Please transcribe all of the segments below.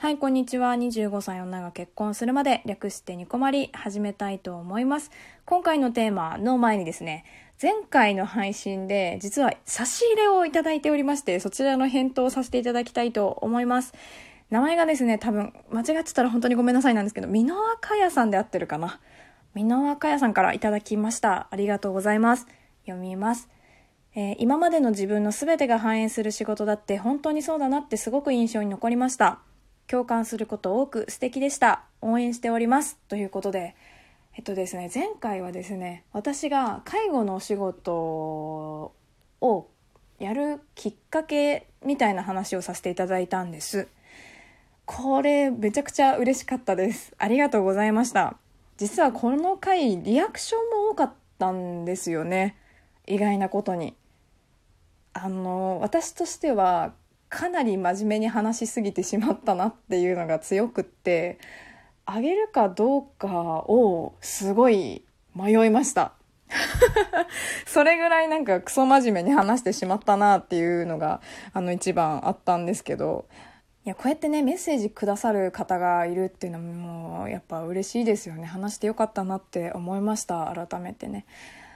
はい、こんにちは。25歳女が結婚するまで略してニコマリ始めたいと思います。今回のテーマの前にですね、前回の配信で実は差し入れをいただいておりまして、そちらの返答をさせていただきたいと思います。名前がですね、多分間違ってたら本当にごめんなさいなんですけど、美濃若屋さんで合ってるかな。美濃若屋さんからいただきました。ありがとうございます。読みます。えー今までの自分の全てが反映する仕事だって本当にそうだなってすごく印象に残りました。共感すること多く素敵でした。応援しております。ということで、えっとですね、前回はですね、私が介護のお仕事をやるきっかけみたいな話をさせていただいたんです。これめちゃくちゃ嬉しかったです。ありがとうございました。実はこの回リアクションも多かったんですよね。意外なことに。あの私としてはかなり真面目に話しすぎてしまったなっていうのが強くってあげるかどうかをすごい迷いました。それぐらいなんかクソ真面目に話してしまったなっていうのがあの一番あったんですけど。いやこうやってねメッセージくださる方がいるっていうのももうやっぱ嬉しいですよね。話してよかったなって思いました改めてね。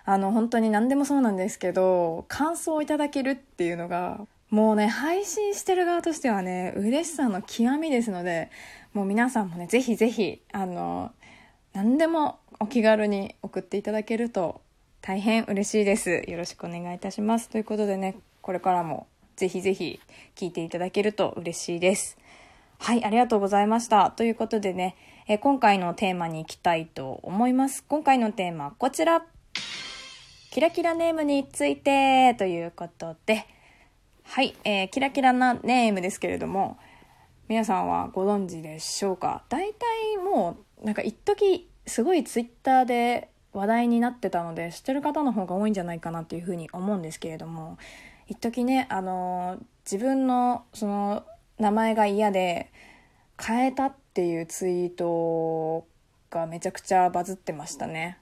あの本当に何でもそうなんですけど感想をいただけるっていうのがもうね配信してる側としてはね嬉しさの極みですのでもう皆さんもねぜひぜひあの何でもお気軽に送っていただけると大変嬉しいですよろしくお願いいたしますということでねこれからもぜひぜひ聞いていただけると嬉しいですはい、ありがとうございました。ということでね、え今回のテーマに行きたいと思います。今回のテーマはこちら。キラキラネームについてということで、はい、えーキラキラなネームですけれども、皆さんはご存知でしょうか？大体もう、なんか一時すごいツイッターで話題になってたので、知ってる方の方が多いんじゃないかなっていうふうに思うんですけれども、一時ね、あのー自分のその名前が嫌で変えたっていうツイートがめちゃくちゃバズってましたね。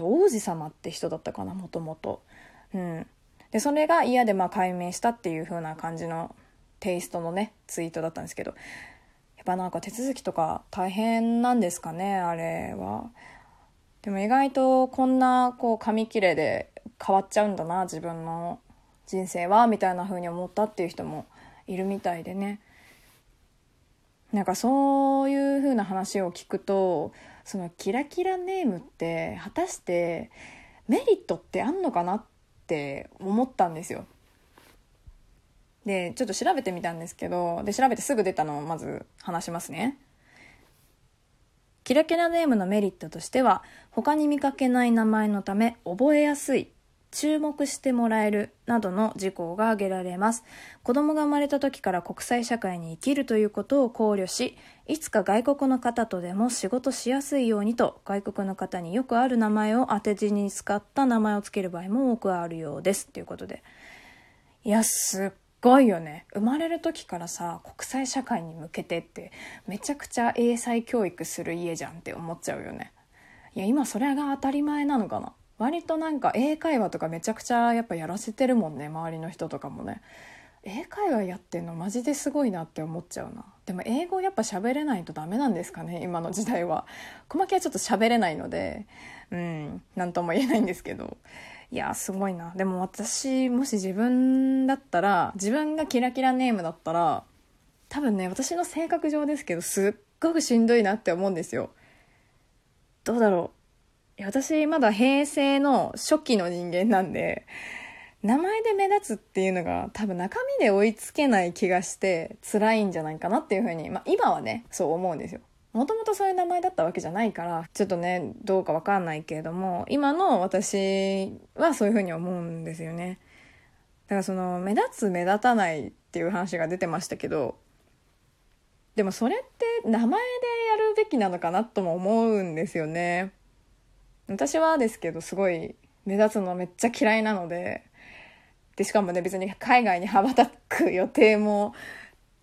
王子様って人だったかなもともと。うん、でそれが嫌でまあ解明したっていう風な感じのテイストのねツイートだったんですけどやっぱなんか手続きとか大変なんですかねあれは。でも意外とこんなこう紙切れで変わっちゃうんだな自分の人生はみたいな風に思ったっていう人もいるみたいでね。なんかそういう風な話を聞くとそのキラキラネームって果たしてメリットってあんのかなっって思ったんですよ。でちょっと調べてみたんですけどで調べてすぐ出たのをまず話しますね。キラキラネームのメリットとしては他に見かけない名前のため覚えやすい注目してもらえるなどの事項が挙げられます。子供が生まれた時から国際社会に生きるということを考慮しいつか外国の方とでも仕事しやすいようにと外国の方によくある名前を当て字に使った名前をつける場合も多くあるようです。ということで。いやすっごいよね。生まれる時からさ国際社会に向けてってめちゃくちゃ英才教育する家じゃんって思っちゃうよね。いや今それが当たり前なのかな。割となんか英会話とかめちゃくちゃやっぱやらせてるもんね周りの人とかもね。英会話やってんのマジですごいなって思っちゃうな。でも英語やっぱ喋れないとダメなんですかね今の時代は。小牧はちょっと喋れないのでうん何とも言えないんですけど。いやすごいな。でも私もし自分だったら自分がキラキラネームだったら多分ね私の性格上ですけどすっごくしんどいなって思うんですよ。どうだろう。私まだ平成の初期の人間なんで名前で目立つっていうのが多分中身で追いつけない気がして辛いんじゃないかなっていうふうに、まあ、今はねそう思うんですよ。もともとそういう名前だったわけじゃないからちょっとねどうかわかんないけれども今の私はそういうふうに思うんですよね。だからその目立つ目立たないっていう話が出てましたけどでもそれって名前でやるべきなのかなとも思うんですよね。私はですけどすごい目立つのめっちゃ嫌いなのででしかもね別に海外に羽ばたく予定も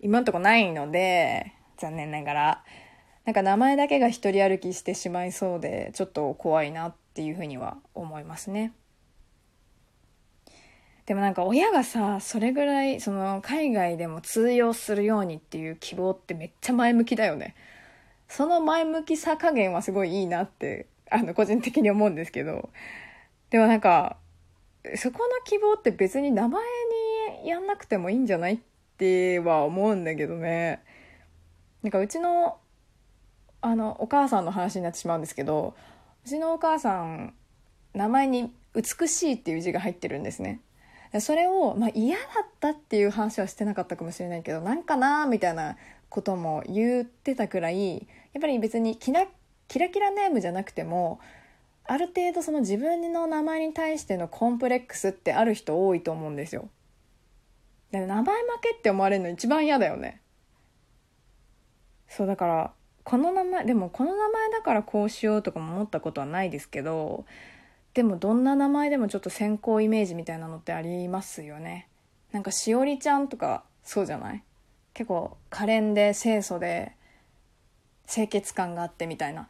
今んとこないので残念ながらなんか名前だけが一人歩きしてしまいそうでちょっと怖いなっていうふうには思いますねでもなんか親がさ、それぐらい、その海外でも通用するようにっていう希望ってめっちゃ前向きだよね。その前向きさ加減はすごいいいなって、あの、個人的に思うんですけど。でもなんか、そこの希望って別に名前にやんなくてもいいんじゃないっては思うんだけどね。なんかうちの、あの、お母さんの話になってしまうんですけど、うちのお母さん、名前に美しいっていう字が入ってるんですね。それを、まあ、嫌だったっていう話はしてなかったかもしれないけどなんかなみたいなことも言ってたくらいやっぱり別にキラキラキラネームじゃなくてもある程度その自分の名前に対してのコンプレックスってある人多いと思うんですよ。名前負けって思われるの一番嫌だよね。そうだからこの名前でもこの名前だからこうしようとかも思ったことはないですけどでもどんな名前でもちょっと先行イメージみたいなのってありますよねなんかしおりちゃんとかそうじゃない？結構可憐で清楚で清潔感があってみたいな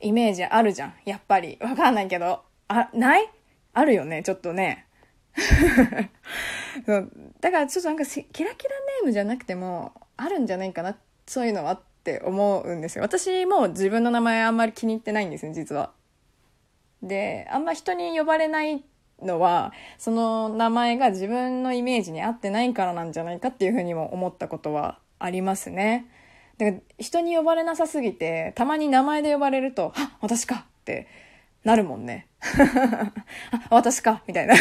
イメージあるじゃん。やっぱり。わかんないけど。あない？あるよね。ちょっとね。そう。だからちょっとなんかキラキラネームじゃなくてもあるんじゃないかな。そういうのはって思うんですよ。私も自分の名前あんまり気に入ってないんですよ実は。であんま人に呼ばれないのはその名前が自分のイメージに合ってないからなんじゃないかっていうふうにも思ったことはありますね。だから人に呼ばれなさすぎてたまに名前で呼ばれると「あ私か!」ってなるもんね。あ私かみたいな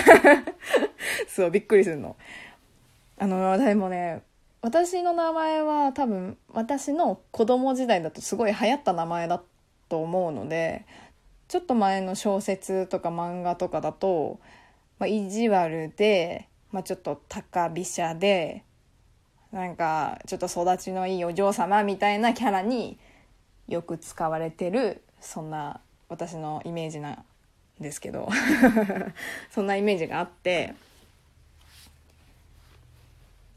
そうびっくりするの。あのでもね私の名前は多分私の子供時代だとすごい流行った名前だと思うのでちょっと前の小説とか漫画とかだと、まあ、意地悪で、まあ、ちょっと高飛車でなんかちょっと育ちのいいお嬢様みたいなキャラによく使われてるそんな私のイメージなんですけど そんなイメージがあって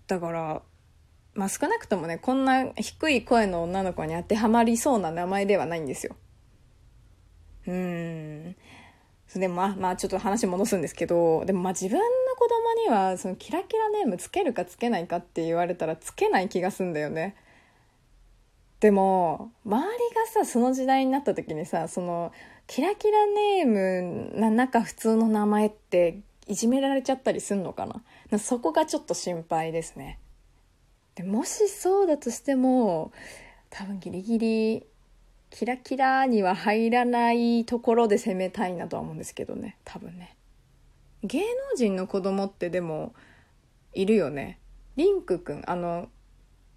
だからまあ少なくともねこんな低い声の女の子に当てはまりそうな名前ではないんですよ。うん。でもまあ、まあちょっと話戻すんですけど、でもまあ自分の子供にはそのキラキラネームつけるかつけないかって言われたらつけない気がすんだよね。でも、周りがさ、その時代になった時にさ、その、キラキラネームな中普通の名前っていじめられちゃったりすんのかな？そこがちょっと心配ですね。でもしそうだとしても、多分ギリギリキラキラには入らないところで攻めたいなとは思うんですけどね。多分ね。芸能人の子供ってでもいるよね。リンクくんあの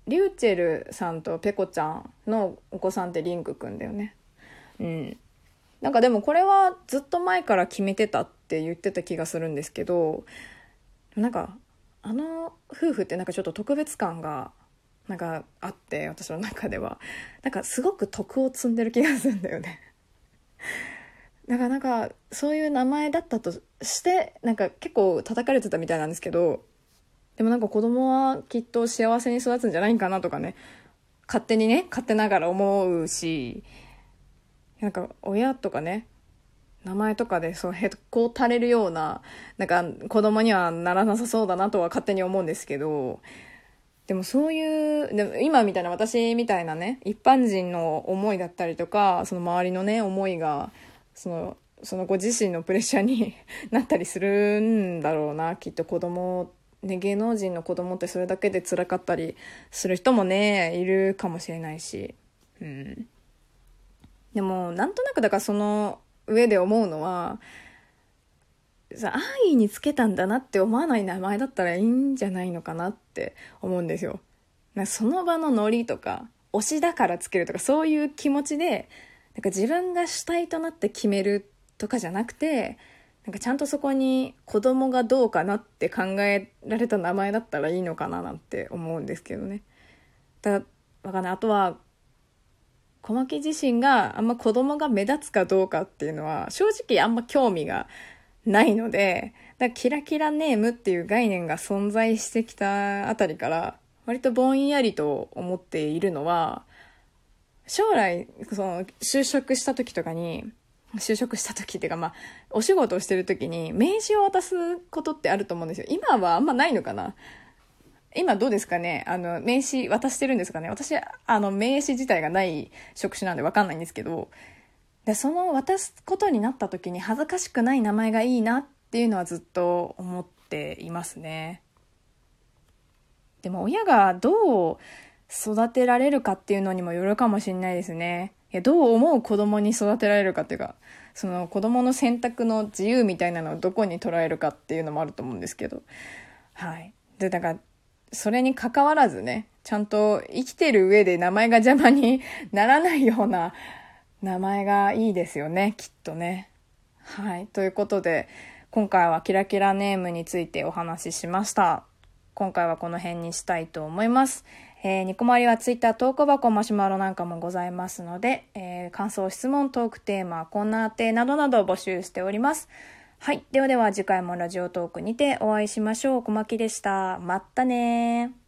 リューチェルさんとペコちゃんのお子さんってリンクくんだよね。うん。なんかでもこれはずっと前から決めてたって言ってた気がするんですけどなんかあの夫婦ってなんかちょっと特別感がなんかあって私の中では。なんかすごく徳を積んでる気がするんだよね。だかなかそういう名前だったとしてなんか結構叩かれてたみたいなんですけどでもなんか子供はきっと幸せに育つんじゃないかなとかね。勝手にね勝手ながら思うしなんか親とかね名前とかでそうへっこ垂れるようななんか子供にはならなさそうだなとは勝手に思うんですけどでもそういう、でも今みたいな私みたいなね、一般人の思いだったりとか、その周りのね、思いが、その、そのご自身のプレッシャーに なったりするんだろうな、きっと子供、ね、芸能人の子供ってそれだけで辛かったりする人もね、いるかもしれないし。うん。でも、なんとなくだからその上で思うのは、安易につけたんだなって思わない名前だったらいいんじゃないのかなって思うんですよ。なその場のノリとか推しだからつけるとかそういう気持ちでなんか自分が主体となって決めるとかじゃなくてなんかちゃんとそこに子供がどうかなって考えられた名前だったらいいのかななんて思うんですけどね。だわかんないあとは小牧自身があんま子供が目立つかどうかっていうのは正直あんま興味がないので、だキラキラネームっていう概念が存在してきたあたりから、割とぼんやりと思っているのは、将来、その、就職した時とかに、就職した時っていうかまあ、お仕事をしてる時に名刺を渡すことってあると思うんですよ。今はあんまないのかな。今どうですかね？あの、名刺渡してるんですかね？私、あの、名刺自体がない職種なんでわかんないんですけど、で、その渡すことになった時に恥ずかしくない名前がいいなっていうのはずっと思っていますね。でも親がどう育てられるかっていうのにもよるかもしれないですね。いや、どう思う子供に育てられるかっていうか、その子供の選択の自由みたいなのをどこに捉えるかっていうのもあると思うんですけど。はい。で、だから、それに関わらずね、ちゃんと生きてる上で名前が邪魔にならないような名前がいいですよね、きっとね。はい。ということで、今回はキラキラネームについてお話ししました。今回はこの辺にしたいと思います。えー、ニコマリはツイッタートーク箱マシュマロなんかもございますので、えー、感想、質問、トークテーマ、コーナーテなどなど募集しております。はい。ではでは次回もラジオトークにてお会いしましょう。小牧でした。まったね